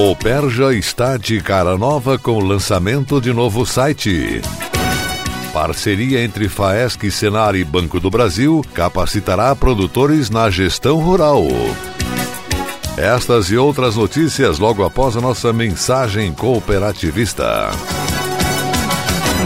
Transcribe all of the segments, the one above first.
O Perja está de cara nova com o lançamento de novo site. Parceria entre Faesc, Senar e Banco do Brasil capacitará produtores na gestão rural. Estas e outras notícias logo após a nossa mensagem cooperativista.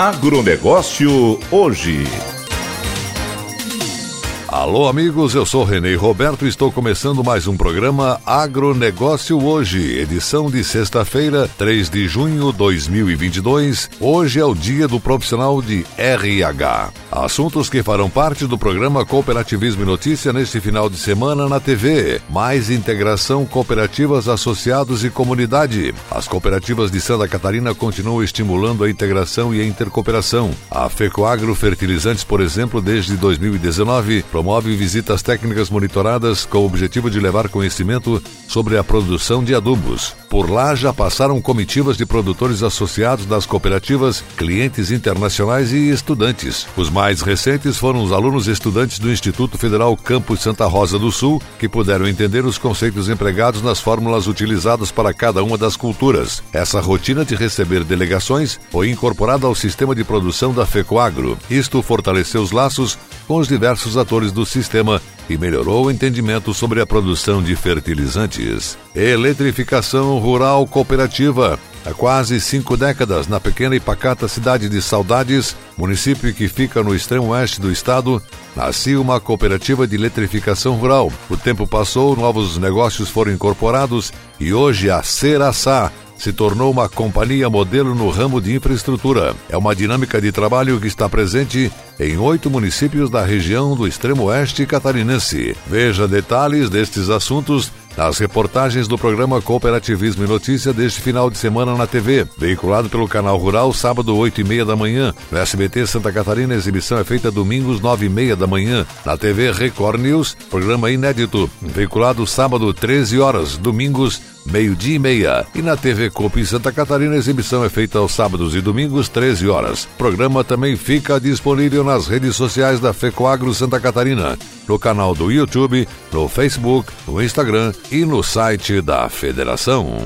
Agronegócio hoje. Alô, amigos, eu sou Renê Roberto e estou começando mais um programa Agronegócio Hoje, edição de sexta-feira, 3 de junho de 2022. Hoje é o dia do profissional de RH. Assuntos que farão parte do programa Cooperativismo e Notícia neste final de semana na TV. Mais integração cooperativas, associados e comunidade. As cooperativas de Santa Catarina continuam estimulando a integração e a intercooperação. A FECOAGRO Fertilizantes, por exemplo, desde 2019, promove visitas técnicas monitoradas com o objetivo de levar conhecimento sobre a produção de adubos. Por lá já passaram comitivas de produtores associados das cooperativas, clientes internacionais e estudantes. Os mais recentes foram os alunos estudantes do Instituto Federal Campus Santa Rosa do Sul, que puderam entender os conceitos empregados nas fórmulas utilizadas para cada uma das culturas. Essa rotina de receber delegações foi incorporada ao sistema de produção da FECOAGRO. Isto fortaleceu os laços com os diversos atores do sistema e melhorou o entendimento sobre a produção de fertilizantes. Eletrificação rural cooperativa. Há quase cinco décadas, na pequena e pacata cidade de Saudades, município que fica no extremo oeste do estado, nascia uma cooperativa de eletrificação rural. O tempo passou, novos negócios foram incorporados e hoje a Seraçá se tornou uma companhia modelo no ramo de infraestrutura. É uma dinâmica de trabalho que está presente em oito municípios da região do extremo oeste catarinense. Veja detalhes destes assuntos nas reportagens do programa Cooperativismo e Notícia deste final de semana na TV, veiculado pelo canal Rural, sábado, 8 e meia da manhã. No SBT Santa Catarina, a exibição é feita domingos, 9 e meia da manhã. Na TV Record News, programa inédito, veiculado sábado, 13 horas, domingos, meio-dia e meia. E na TV Copa em Santa Catarina, a exibição é feita aos sábados e domingos, 13 horas. O programa também fica disponível nas redes sociais da FECOAGRO Santa Catarina, no canal do YouTube, no Facebook, no Instagram e no site da Federação.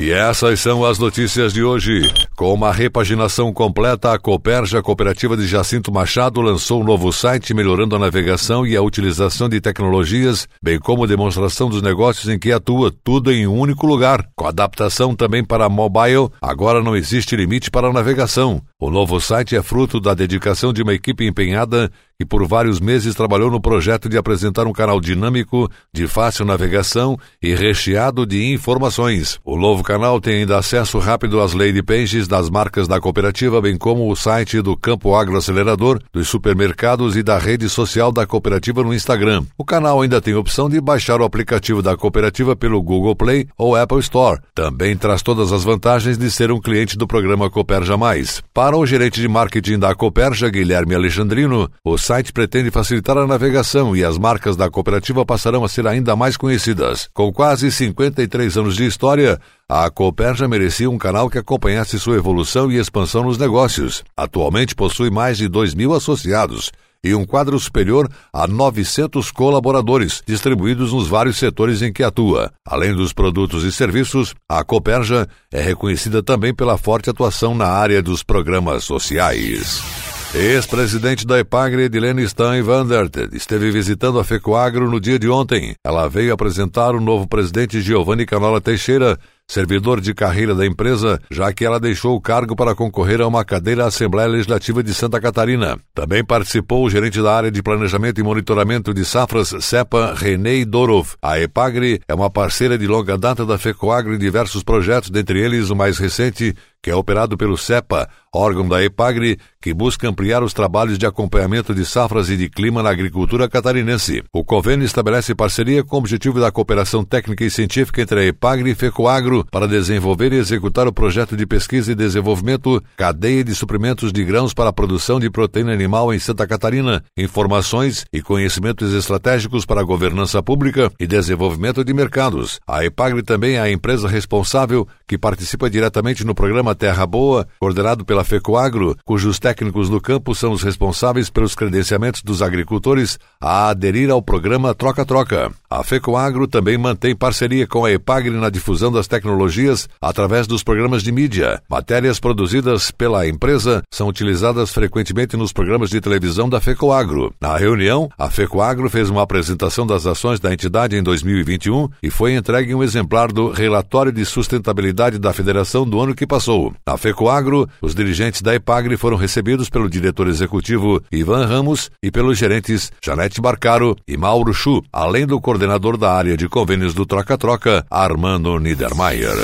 E essas são as notícias de hoje. Com uma repaginação completa, a Coperja Cooperativa de Jacinto Machado lançou um novo site melhorando a navegação e a utilização de tecnologias, bem como demonstração dos negócios em que atua, tudo em um único lugar. Com adaptação também para mobile, agora não existe limite para a navegação. O novo site é fruto da dedicação de uma equipe empenhada que por vários meses trabalhou no projeto de apresentar um canal dinâmico, de fácil navegação e recheado de informações. O novo canal tem ainda acesso rápido às lady pages das marcas da cooperativa, bem como o site do Campo Agroacelerador, dos supermercados e da rede social da cooperativa no Instagram. O canal ainda tem a opção de baixar o aplicativo da cooperativa pelo Google Play ou Apple Store. Também traz todas as vantagens de ser um cliente do programa Cooperja Mais. Para o gerente de marketing da Cooperja, Guilherme Alexandrino, o site pretende facilitar a navegação e as marcas da cooperativa passarão a ser ainda mais conhecidas. Com quase 53 anos de história, a Cooperja merecia um canal que acompanhasse sua evolução e expansão nos negócios. Atualmente possui mais de 2 mil associados e um quadro superior a 900 colaboradores, distribuídos nos vários setores em que atua. Além dos produtos e serviços, a Cooperja é reconhecida também pela forte atuação na área dos programas sociais. Ex-presidente da Epagre, Edilene Stein Vandert, esteve visitando a FECOAGRO no dia de ontem. Ela veio apresentar o novo presidente Giovanni Canola Teixeira, servidor de carreira da empresa, já que ela deixou o cargo para concorrer a uma cadeira à Assembleia Legislativa de Santa Catarina. Também participou o gerente da área de planejamento e monitoramento de safras, CEPA, René Dorov. A Epagre é uma parceira de longa data da FECOAGRO em diversos projetos, dentre eles o mais recente, que é operado pelo CEPA, órgão da EPAGRE, que busca ampliar os trabalhos de acompanhamento de safras e de clima na agricultura catarinense. O convênio estabelece parceria com o objetivo da cooperação técnica e científica entre a EPAGRE e FECOAGRO para desenvolver e executar o projeto de pesquisa e desenvolvimento Cadeia de Suprimentos de Grãos para a Produção de Proteína Animal em Santa Catarina, informações e conhecimentos estratégicos para a governança pública e desenvolvimento de mercados. A EPAGRE também é a empresa responsável que participa diretamente no programa programa Terra Boa, coordenado pela FECOAGRO, cujos técnicos no campo são os responsáveis pelos credenciamentos dos agricultores a aderir ao programa Troca-Troca. A FECOAGRO também mantém parceria com a EPAGRE na difusão das tecnologias através dos programas de mídia. Matérias produzidas pela empresa são utilizadas frequentemente nos programas de televisão da FECOAGRO. Na reunião, a FECOAGRO fez uma apresentação das ações da entidade em 2021 e foi entregue um exemplar do Relatório de Sustentabilidade da Federação do ano que passou. Na FECOAGRO, os dirigentes da EPAGRE foram recebidos pelo diretor executivo Ivan Ramos e pelos gerentes Janete Barcaro e Mauro Chu, além do coordenador da área de convênios do Troca-Troca, Armando Niedermayer.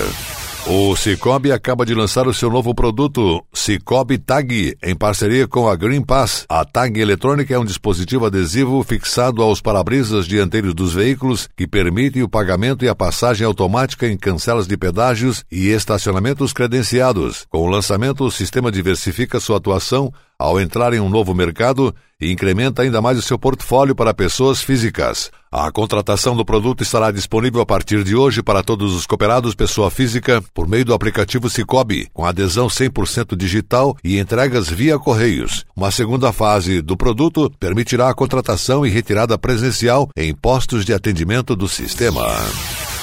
O Cicobi acaba de lançar o seu novo produto, Cicobi Tag, em parceria com a Green Pass. A tag eletrônica é um dispositivo adesivo fixado aos para-brisas dianteiros dos veículos que permite o pagamento e a passagem automática em cancelas de pedágios e estacionamentos credenciados. Com o lançamento, o sistema diversifica sua atuação ao entrar em um novo mercado incrementa ainda mais o seu portfólio para pessoas físicas. A contratação do produto estará disponível a partir de hoje para todos os cooperados pessoa física por meio do aplicativo Cicobi, com adesão 100% digital e entregas via correios. Uma segunda fase do produto permitirá a contratação e retirada presencial em postos de atendimento do sistema.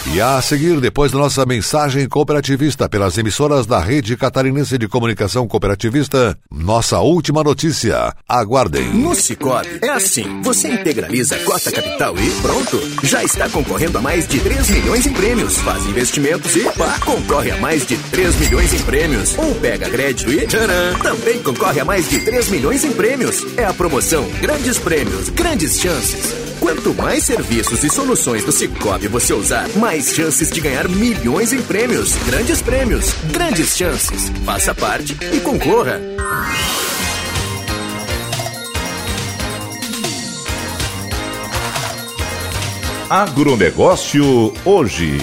E a seguir, depois da nossa mensagem cooperativista pelas emissoras da Rede Catarinense de Comunicação Cooperativista, nossa última notícia. Aguardem. No Cicobi, é assim. Você integraliza a cota capital e pronto. Já está concorrendo a mais de 3 milhões em prêmios. Faz investimentos e pá, concorre a mais de 3 milhões em prêmios. Ou pega crédito e tcharam, também concorre a mais de 3 milhões em prêmios. É a promoção Grandes Prêmios, Grandes Chances. Quanto mais serviços e soluções do Cicobi você usar, mais chances de ganhar milhões em prêmios. Grandes prêmios, grandes chances. Faça parte e concorra. Agronegócio hoje.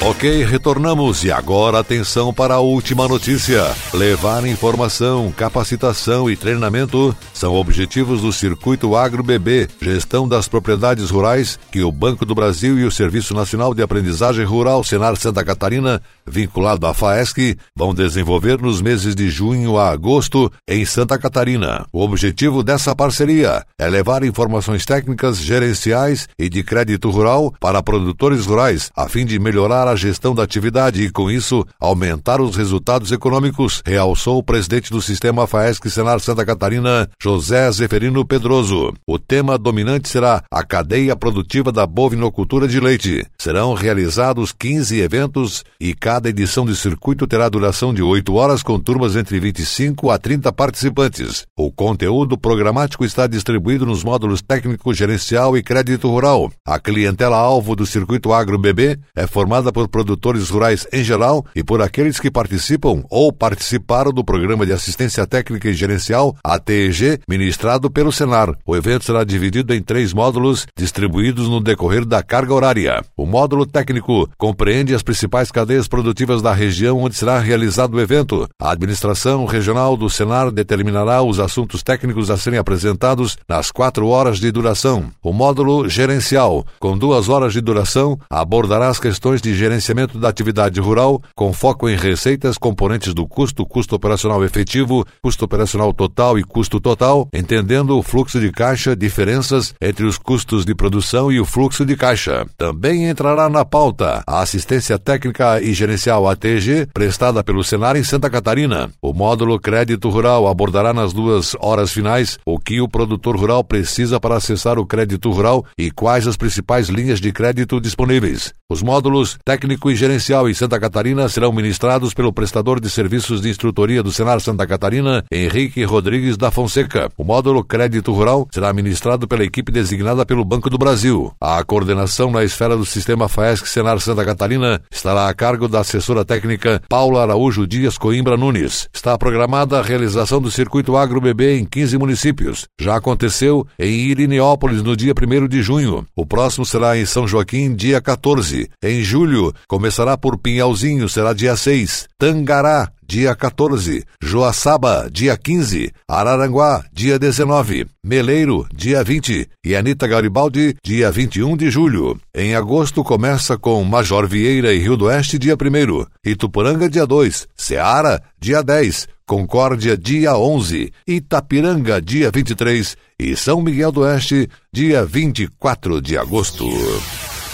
Ok, retornamos e agora atenção para a última notícia. Levar informação, capacitação e treinamento são objetivos do Circuito Agro BB, gestão das propriedades rurais, que o Banco do Brasil e o Serviço Nacional de Aprendizagem Rural Senar Santa Catarina, vinculado à FAESC, vão desenvolver nos meses de junho a agosto em Santa Catarina. O objetivo dessa parceria é levar informações técnicas, gerenciais e de crédito rural para produtores rurais, a fim de melhorar a a gestão da atividade e, com isso, aumentar os resultados econômicos, realçou o presidente do sistema FAESC Senar Santa Catarina, José Zeferino Pedroso. O tema dominante será a cadeia produtiva da bovinocultura de leite. Serão realizados 15 eventos e cada edição de circuito terá duração de 8 horas com turmas entre 25 a 30 participantes. O conteúdo programático está distribuído nos módulos técnico, gerencial e crédito rural. A clientela alvo do circuito Agro BB é formada por produtores rurais em geral e por aqueles que participam ou participaram do Programa de Assistência Técnica e Gerencial, ATEG, ministrado pelo Senar. O evento será dividido em três módulos, distribuídos no decorrer da carga horária. O módulo técnico compreende as principais cadeias produtivas da região onde será realizado o evento. A administração regional do Senar determinará os assuntos técnicos a serem apresentados nas quatro horas de duração. O módulo gerencial, com duas horas de duração, abordará as questões de gerenciamento da atividade rural, com foco em receitas, componentes do custo, custo operacional efetivo, custo operacional total e custo total, entendendo o fluxo de caixa, diferenças entre os custos de produção e o fluxo de caixa. Também entrará na pauta a assistência técnica e gerencial ATG prestada pelo Senar em Santa Catarina. O módulo Crédito Rural abordará nas duas horas finais o que o produtor rural precisa para acessar o crédito rural e quais as principais linhas de crédito disponíveis. Os módulos técnico e gerencial em Santa Catarina serão ministrados pelo prestador de serviços de instrutoria do Senar Santa Catarina, Henrique Rodrigues da Fonseca. O módulo Crédito Rural será ministrado pela equipe designada pelo Banco do Brasil. A coordenação na esfera do sistema FAESC Senar Santa Catarina estará a cargo da assessora técnica Paula Araújo Dias Coimbra Nunes. Está programada a realização do circuito Agro em 15 municípios. Já aconteceu em Irineópolis no dia 1 de junho. O próximo será em São Joaquim, dia 14. Em julho, começará por Pinhalzinho, será dia 6. Tangará, dia 14, Joaçaba, dia 15, Araranguá, dia 19, Meleiro, dia 20 e Anita Garibaldi, dia 21 de julho. Em agosto começa com Major Vieira e Rio do Oeste, dia 1 Ituporanga, dia 2, Ceará, dia 10, Concórdia, dia 11, Itapiranga, dia 23 e São Miguel do Oeste, dia 24 de agosto.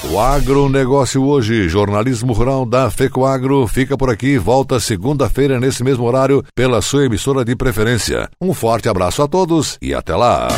O agronegócio hoje, jornalismo rural da FECOAGro, fica por aqui, volta segunda-feira nesse mesmo horário pela sua emissora de preferência. Um forte abraço a todos e até lá!